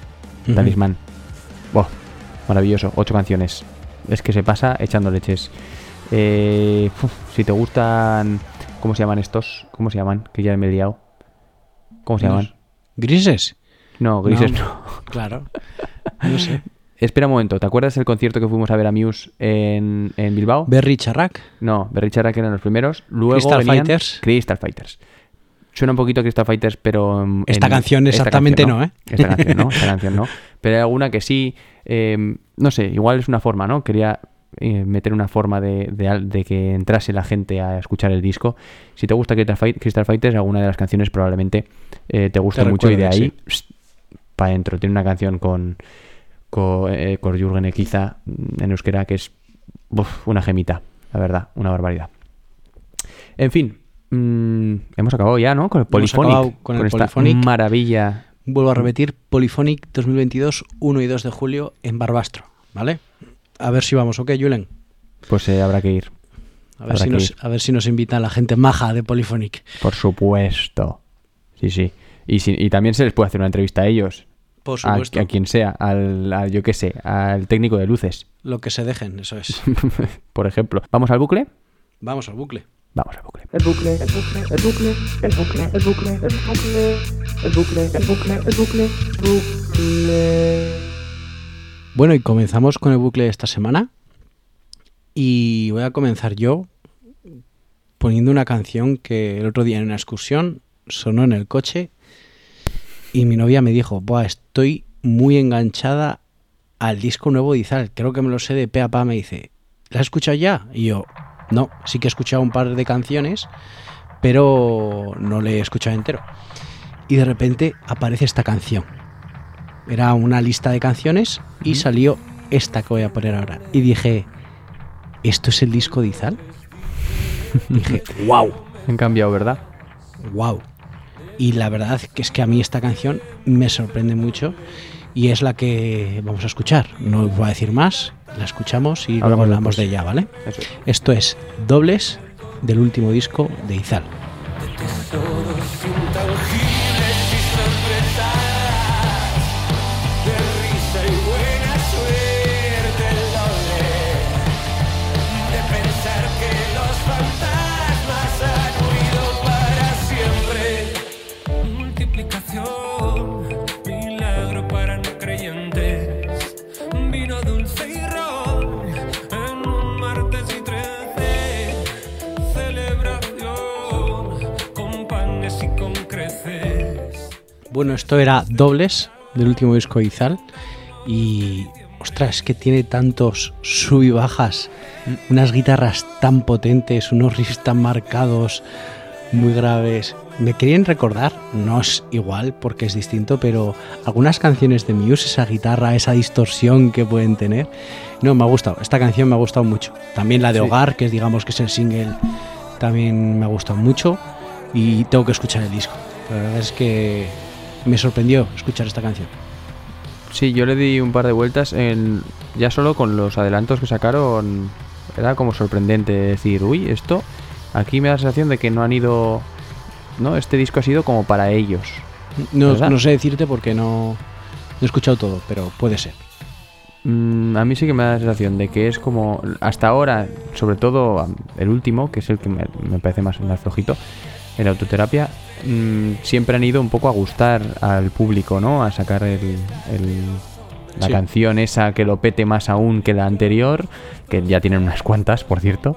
Ujú. Talismán. Buah, maravilloso. Ocho canciones. Es que se pasa echando leches. Eh, uf, si te gustan... ¿Cómo se llaman estos? ¿Cómo se llaman? Que ya me he liado. ¿Cómo se llaman? ¿Grises? No, Grises No. no. Claro. No sé. Espera un momento. ¿Te acuerdas del concierto que fuimos a ver a Muse en, en Bilbao? Berry Charrac. No, Berry Charrac eran los primeros. Luego Crystal venían Fighters. Crystal Fighters. Suena un poquito a Crystal Fighters, pero... en- Esta en- canción esta exactamente canción no, ¿eh? Esta canción no, esta canción no. Pero hay alguna que sí... eh, no sé, igual es una forma, ¿no? Quería eh, meter una forma de, de al- de que entrase la gente a escuchar el disco. Si te gusta Crystal, Fight- Crystal Fighters, alguna de las canciones probablemente eh, te guste Te mucho y de ahí para adentro. Tiene una canción con, con, eh, con Jürgen Equiza en euskera que es uf, una gemita, la verdad, una barbaridad. En fin, mm, hemos acabado ya, ¿no? Con el Hemos Polyphonic. acabado con el esta Polyphonic. maravilla. Vuelvo a repetir, Polyphonic 2022, 1 y 2 de julio en Barbastro, ¿vale? A ver si vamos, ¿ok, Julen? Pues eh, habrá que ir, A ver, Habrá si nos, ir. a ver si nos invitan la gente maja de Polyphonic. por supuesto. Sí, sí. Y, si- y también se les puede hacer una entrevista a ellos. Por supuesto. a quien sea, al, al- yo qué sé, al técnico de luces, Lo que se dejen, eso es. por ejemplo. ¿Vamos al bucle? Vamos al bucle. Vamos al bucle. El bucle, el bucle, el bucle, el bucle, el bucle, el bucle, el bucle, el bucle, el bucle, bucle. Bueno, y comenzamos con el bucle de esta semana. Y voy a comenzar yo poniendo una canción que el otro día en una excursión sonó en el coche y mi novia me dijo, Buah, estoy muy enganchada al disco nuevo de Izal. Creo que me lo sé de pe a pa. Me dice, ¿la has escuchado ya? Y yo, no, sí que he escuchado un par de canciones, pero no le he escuchado entero. Y de repente aparece esta canción. Era una lista de canciones y salió esta que voy a poner ahora. Y dije, ¿esto es el disco de Izal? dije, wow, Han cambiado, ¿verdad? wow. Y la verdad que es que a mí esta canción me sorprende mucho y es la que vamos a escuchar. No voy a decir más, la escuchamos y luego Hablamos de ella, ¿vale? Eso. Esto es Dobles del último disco de Izal. Bueno, esto era Dobles del último disco de Izal y ostras, es que tiene tantos sub y bajas, unas guitarras tan potentes, unos riffs tan marcados, muy graves. Me querían recordar, no es igual porque es distinto, pero algunas canciones de Muse, esa guitarra, esa distorsión que pueden tener. No, me ha gustado. Esta canción me ha gustado mucho. También la de Sí. Hogar, que es, digamos que es el single, también me ha gustado mucho. Y tengo que escuchar el disco. La verdad es que me sorprendió escuchar esta canción. Sí, yo le di un par de vueltas en ya solo con los adelantos que sacaron. Era como sorprendente decir, uy, esto aquí me da la sensación de que no han ido. No, este disco ha sido como para ellos. No, sé decirte porque no, no he escuchado todo, pero puede ser. Mm, a mí sí que me da la sensación de que es como hasta ahora, sobre todo el último, que es el que me, me parece más, más flojito, en autoterapia, mm, siempre han ido un poco a gustar al público, ¿no? A sacar el, el- la Sí. canción esa que lo pete más aún que la anterior, que ya tienen unas cuantas, por cierto.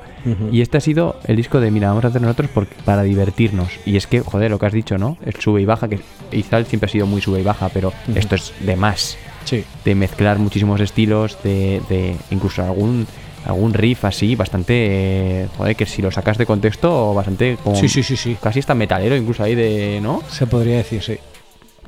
Y este ha sido el disco de, mira, vamos a hacer nosotros por- para divertirnos. Y es que, joder, lo que has dicho, ¿no? El sube y baja, que Izal siempre ha sido muy sube y baja, pero esto es de más Sí, de mezclar muchísimos estilos, de, de incluso algún algún riff así, bastante, eh, joder, que si lo sacas de contexto, bastante como sí, sí, sí, sí. casi está metalero, incluso ahí de, ¿no? Se podría decir, sí.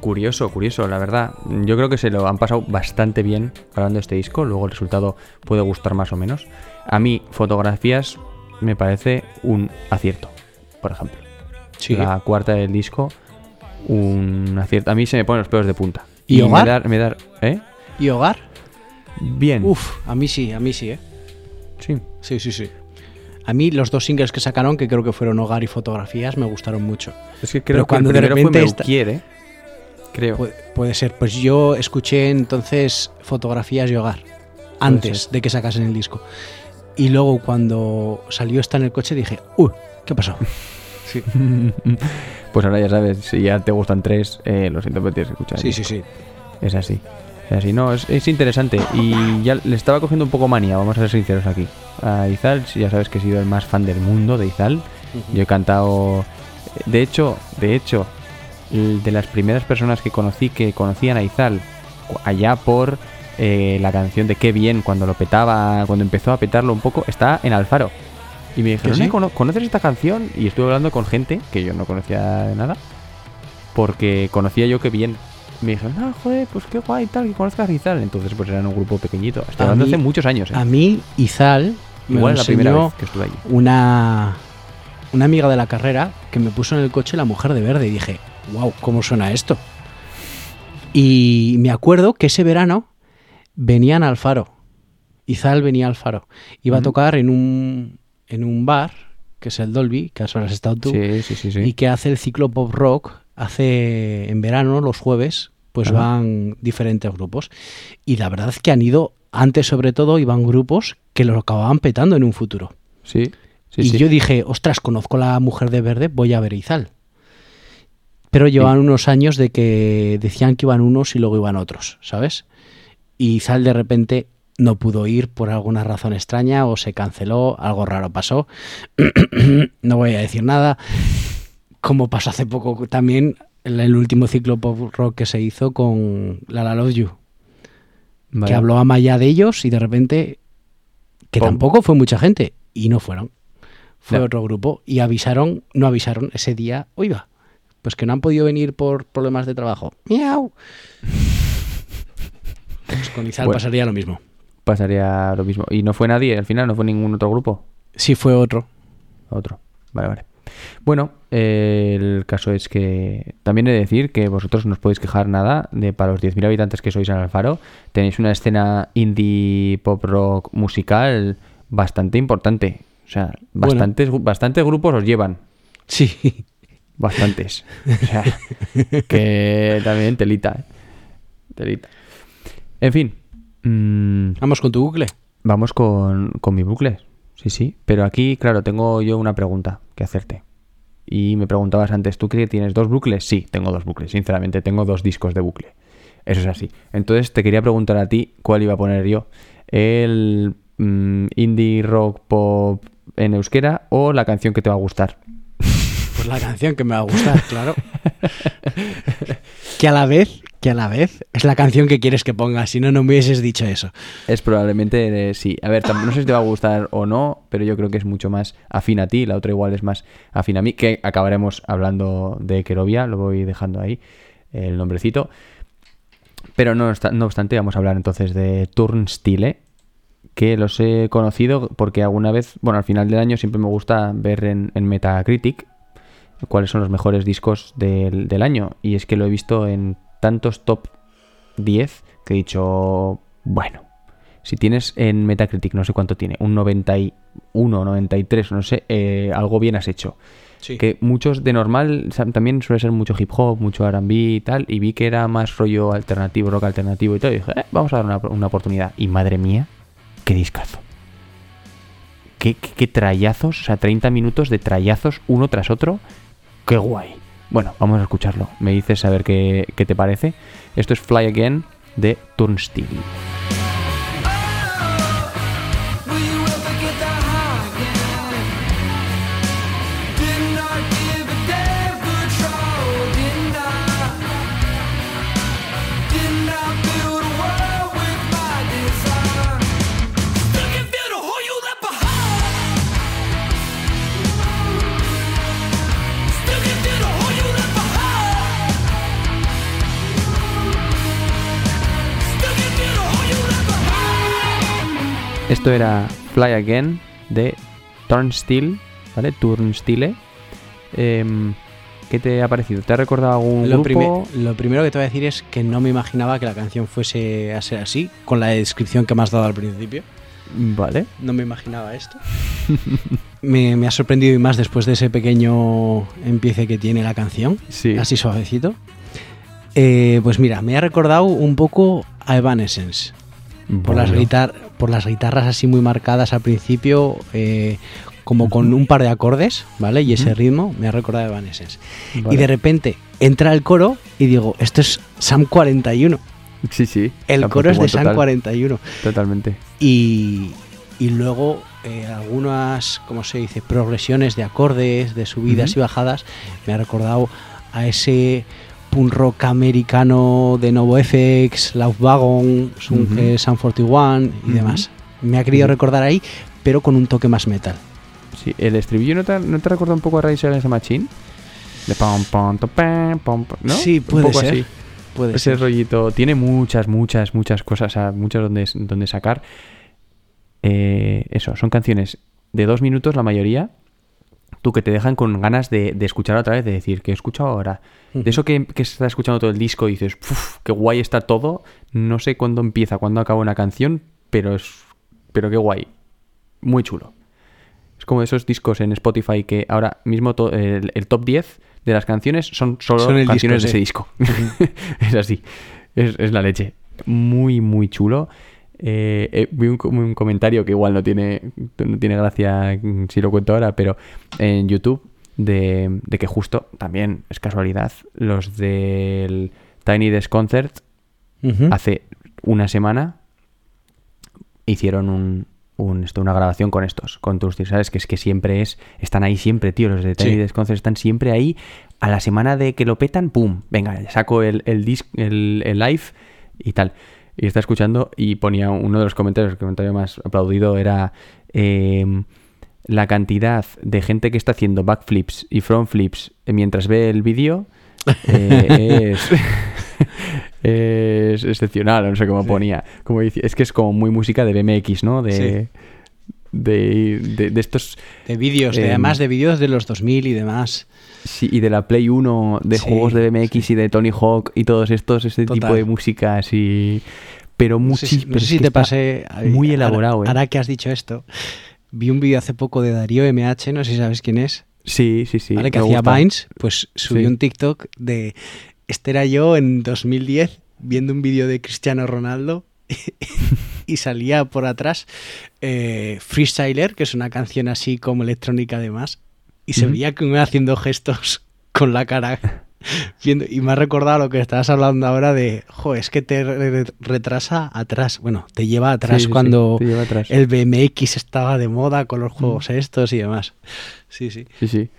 Curioso, curioso, la verdad. Yo creo que se lo han pasado bastante bien hablando de este disco, luego el resultado puede gustar más o menos. A mí, fotografías me parece un acierto, por ejemplo. Sí. La cuarta del disco, un acierto. A mí se me ponen los pelos de punta. ¿Y Hogar? Me da, me da- ¿eh? ¿Y Hogar? Bien. Uf, a mí sí, a mí sí, ¿eh? Sí. Sí, sí, sí. A mí los dos singles que sacaron, que creo que fueron Hogar y Fotografías, me gustaron mucho. Es que Pero creo cuando que de el primero repente fue esta- Meuquier, ¿eh? Creo. Pu- puede ser. Pues yo escuché entonces Fotografías y Hogar, antes de que sacasen el disco. Y luego cuando salió esta en el coche dije, uy, ¿qué pasó? Sí, pues ahora ya sabes, si ya te gustan tres, eh, lo siento, pero tienes que escuchar. sí, sí. sí. Es así. Así. No, es, es interesante. Y ya le estaba cogiendo un poco manía, vamos a ser sinceros aquí. A Izal, ya sabes que he sido el más fan del mundo de Izal. Yo he cantado. De hecho, de hecho, de las primeras personas que conocí que conocían a Izal, allá por eh, la canción de Qué bien, cuando lo petaba, cuando empezó a petarlo un poco, está en Alfaro. Y me dijeron, sí? "¿Eh, cono- ¿conoces esta canción? Y estuve hablando con gente que yo no conocía de nada, porque conocía yo Qué bien. Me dijeron, ah, joder, pues qué guay tal, que conozcas a Izal. Entonces, pues eran un grupo pequeñito. Estoy hablando hace muchos años. ¿eh? A mí, Izal me Igual es la primera vez que estuve allí. una, una amiga de la carrera que me puso en el coche la mujer de verde y dije, wow, ¿cómo suena esto? Y me acuerdo que ese verano venían al faro. Izal venía al faro. Iba a tocar en un, en un bar, que es el Dolby, que has estado tú, Sí, sí, sí, sí. y que hace el ciclo pop rock. Hace en verano, los jueves, pues Ajá. van diferentes grupos. Y la verdad es que han ido, antes sobre todo, iban grupos que lo acababan petando en un futuro. Sí, sí, y sí. yo dije, ostras, conozco a la mujer de verde, voy a ver Izal. Pero llevaban unos años de que decían que iban unos y luego iban otros, ¿sabes? Y Izal de repente no pudo ir por alguna razón extraña o se canceló, algo raro pasó. no voy a decir nada. Como pasó hace poco también el último ciclo pop rock que se hizo con La La Love You, que habló a Maya de ellos y de repente, que tampoco fue mucha gente, y no fueron. Fue otro grupo. Y avisaron, no avisaron ese día, oiga, pues que no han podido venir por problemas de trabajo. ¡Miau! Pues con Izal Bueno. pasaría lo mismo. Pasaría lo mismo. ¿Y no fue nadie al final? ¿No fue ningún otro grupo? Sí, fue otro. Otro. Vale, vale. Bueno, eh, el caso es que también he de decir que vosotros no os podéis quejar nada de para los 10.000 habitantes que sois en Alfaro. Tenéis una escena indie pop rock musical bastante importante. O sea, Bueno. bastantes, bastantes grupos os llevan. Sí. Bastantes. O sea, que también telita, ¿eh? Telita. En fin. mm, Vamos con tu bucle. Vamos con, con mi bucle. Sí, sí. Pero aquí, claro, tengo yo una pregunta que hacerte. Y me preguntabas antes, ¿tú crees que tienes dos bucles? Sí, tengo dos bucles. Sinceramente, tengo dos discos de bucle. Eso es así. Entonces, te quería preguntar a ti cuál iba a poner yo. ¿El mm, indie rock pop en euskera o la canción que te va a gustar? Pues la canción que me va a gustar, claro. que a la vez, que a la vez es la canción que quieres que ponga, si no, no me hubieses dicho eso. Es probablemente eh, sí. A ver, no sé si te va a gustar o no, pero yo creo que es mucho más afín a ti. La otra igual es más afín a mí, que acabaremos hablando de Kerovia, lo voy dejando ahí, el nombrecito. Pero no, no obstante, vamos a hablar entonces de Turnstile, que los he conocido porque alguna vez, bueno, al final del año siempre me gusta ver en, en Metacritic cuáles son los mejores discos del, del año. Y es que lo he visto en tantos top 10 que he dicho, bueno, si tienes en Metacritic, no sé cuánto tiene, un 91, 93, no sé, eh, algo bien has hecho. Sí. Que muchos de normal también suele ser mucho hip hop, mucho RB y tal, y vi que era más rollo alternativo, rock alternativo y todo, y dije, "Eh, vamos a dar una, una oportunidad. Y madre mía, qué discazo. Qué, qué, qué trayazos, o sea, 30 minutos de trayazos uno tras otro. Qué guay. Bueno, vamos a escucharlo. Me dices a ver qué, qué te parece. Esto es Fly Again de Turnstile. Esto era Fly Again de Turnstile, ¿vale? Turnstile. Em, ¿Qué te ha parecido? ¿Te ha recordado algún Lo, grupo? lo primero que te voy a decir es que no me imaginaba que la canción fuese a ser así, con la descripción que me has dado al principio. Vale. No me imaginaba esto. me, me ha sorprendido y más después de ese pequeño empiece que tiene la canción, Sí. así suavecito. Eh, pues mira, me ha recordado un poco a Evanescence. Por las, Vale. guitar- por las guitarras así muy marcadas al principio, eh, como con un par de acordes, ¿vale? Y ese ritmo me ha recordado a Evanescence. Vale. Y de repente entra el coro y digo, esto es Sam 41. Sí, sí. El coro es de Igual Sam total, 41. Totalmente. Y, y luego eh, algunas, ¿cómo se dice? Progresiones de acordes, de subidas y bajadas. Me ha recordado a ese punk rock americano de Novo FX, Love Wagon, Sun- Ujú. eh, Sun 41 y demás. Me ha querido recordar ahí, pero con un toque más metal. Sí, el estribillo no te, no te recuerda un poco a Rise Against the Machine? De pam, pam, to, pam, ¿no? Sí, Un puede poco ser. así. Puede Ese ser. rollito tiene muchas, muchas, muchas cosas, o sea, muchas donde, donde sacar. Eh, eso, son canciones de dos minutos la mayoría. Tú que te dejan con ganas de, de escuchar otra vez, de decir, que he escuchado ahora? De eso que, que estás escuchando todo el disco y dices, "Uf, qué guay está todo. No sé cuándo empieza, cuándo acaba una canción, pero es. Pero qué guay. Muy chulo. Es como esos discos en Spotify que ahora mismo to- el, el top 10 de las canciones son solo Son canciones disco, de ese disco. es así. Es, es la leche. Muy, muy chulo. Eh, eh, vi un, co- un comentario que igual no tiene, no tiene gracia si lo cuento ahora, pero en YouTube de, de que justo, también es casualidad, los del Tiny Desk Concert hace una semana hicieron un, un- esto, una grabación con estos, con tus tíos, ¿sabes? Que es que siempre es, están ahí siempre, tío, los de Tiny Sí. Desk Concert están siempre ahí, a la semana de que lo petan, ¡pum! Venga, saco el, el, disc, el, el live y tal. Y está escuchando y ponía uno de los comentarios, el comentario más aplaudido era... em, la cantidad de gente que está haciendo backflips y frontflips mientras ve el vídeo eh, es, es excepcional, no sé cómo ponía. Como dice, es que es como muy música de BMX, ¿no? De, Sí. De, de- de estos... De vídeos, de, Em, además de vídeos de los 2000 y demás. sí, y de la Play 1, de Sí, juegos de BMX y de Tony Hawk y todos estos, este Total. tipo de música así... Pero No sé si, muchísimo... no sé si te pasé. Muy ahora- elaborado, ¿eh? Ahora que has dicho esto, vi un vídeo hace poco de Darío MH, no sé si sabes quién es. Sí, sí, sí. ¿vale? Que hacía gusta. Vines, pues subió Sí. un TikTok de. Este era yo en 2010 viendo un vídeo de Cristiano Ronaldo y salía por atrás eh, Freestyler, que es una canción así como electrónica además, y se veía que me haciendo gestos con la cara. Viendo, y me ha recordado lo que estabas hablando ahora de, jo, es que te re- retrasa atrás, bueno, te lleva atrás sí, cuando te lleva atrás. el BMX estaba de moda con los juegos estos y demás. Sí, sí. Sí, sí.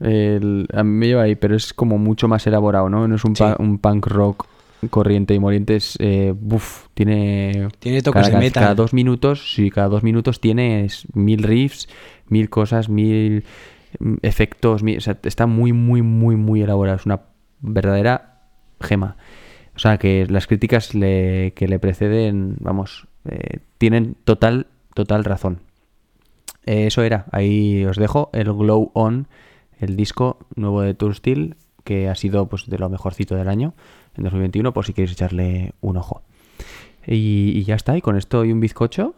El- a mí me lleva ahí, pero es como mucho más elaborado, ¿no? No es un, pa- un punk rock corriente y moliente, es, eh, buf, tiene... Tiene toques cada, de metal. Cada dos minutos, sí, cada dos minutos tienes mil riffs, mil cosas, mil mm, efectos, mil- o sea, está muy, muy, muy, muy elaborado. Es una verdadera gema. O sea, que las críticas le- que le preceden, vamos, eh, tienen total, total razón. Eh, eso era, ahí os dejo el Glow On, el disco nuevo de Tour Steel, que ha sido pues de lo mejorcito del año en 2021, por si queréis echarle un ojo. Y, y ya está, y con esto y un bizcocho.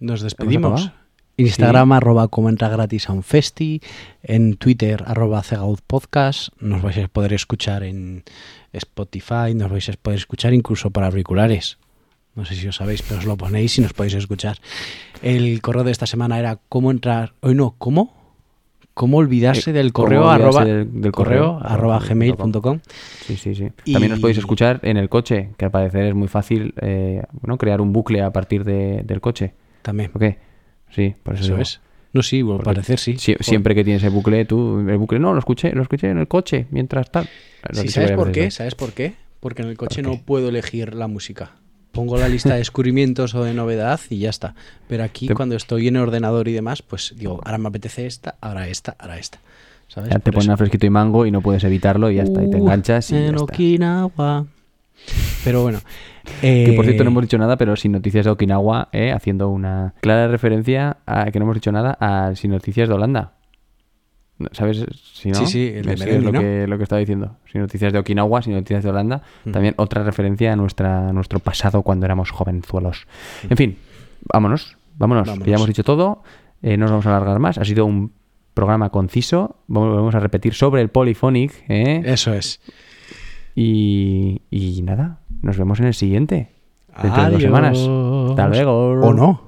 Nos despedimos. Instagram arroba como entra gratis a un festi, en Twitter arroba cegaud podcast, nos vais a poder escuchar en Spotify, nos vais a poder escuchar incluso para auriculares. No sé si os sabéis, pero os lo ponéis y nos podéis escuchar. El correo de esta semana era cómo entrar, hoy no, ¿cómo? ¿Cómo olvidarse Eh, del correo olvidarse arroba, del- del correo, correo, arroba gmail.com? Sí, sí, sí. Y- También os podéis escuchar en el coche, que al parecer es muy fácil eh, bueno, crear un bucle a partir de- del coche. También. ¿O qué? Sí, por eso, es. No, sí, al parecer sí. sie- siempre que tienes el bucle, tú, el bucle, no, lo escuché, lo escuché en el coche, mientras tal. Sí, ¿Sabes por qué? ¿Sabes por qué? Porque en el coche ¿Por no puedo elegir la música. Pongo la lista de descubrimientos o de novedad y ya está. Pero aquí Te- cuando estoy en el ordenador y demás, pues digo, ahora me apetece esta, ahora esta, ahora esta. ¿Sabes? Ya te Por ponen eso. a fresquito y mango y no puedes evitarlo y ya está, y te Uh, enganchas y ya en está. Okinawa. Pero bueno. Que por cierto no eh, hemos dicho nada, pero sin noticias de Okinawa, eh, haciendo una clara referencia a que no hemos dicho nada a sin noticias de Holanda. ¿Sabes? Si no, Sí, sí, el de es lo, ¿no? que, lo que estaba diciendo. Sin noticias de Okinawa, sin noticias de Holanda. También otra referencia a, nuestra, a nuestro pasado cuando éramos jovenzuelos. En fin, vámonos, vámonos, Vámonos. que ya hemos dicho todo. eh, no nos vamos a alargar más. Ha sido un programa conciso. Vamos a repetir sobre el Polyphonic. ¿eh? Eso es. Y, y nada, nos vemos en el siguiente. Dentro de dos semanas. Hasta luego. O no.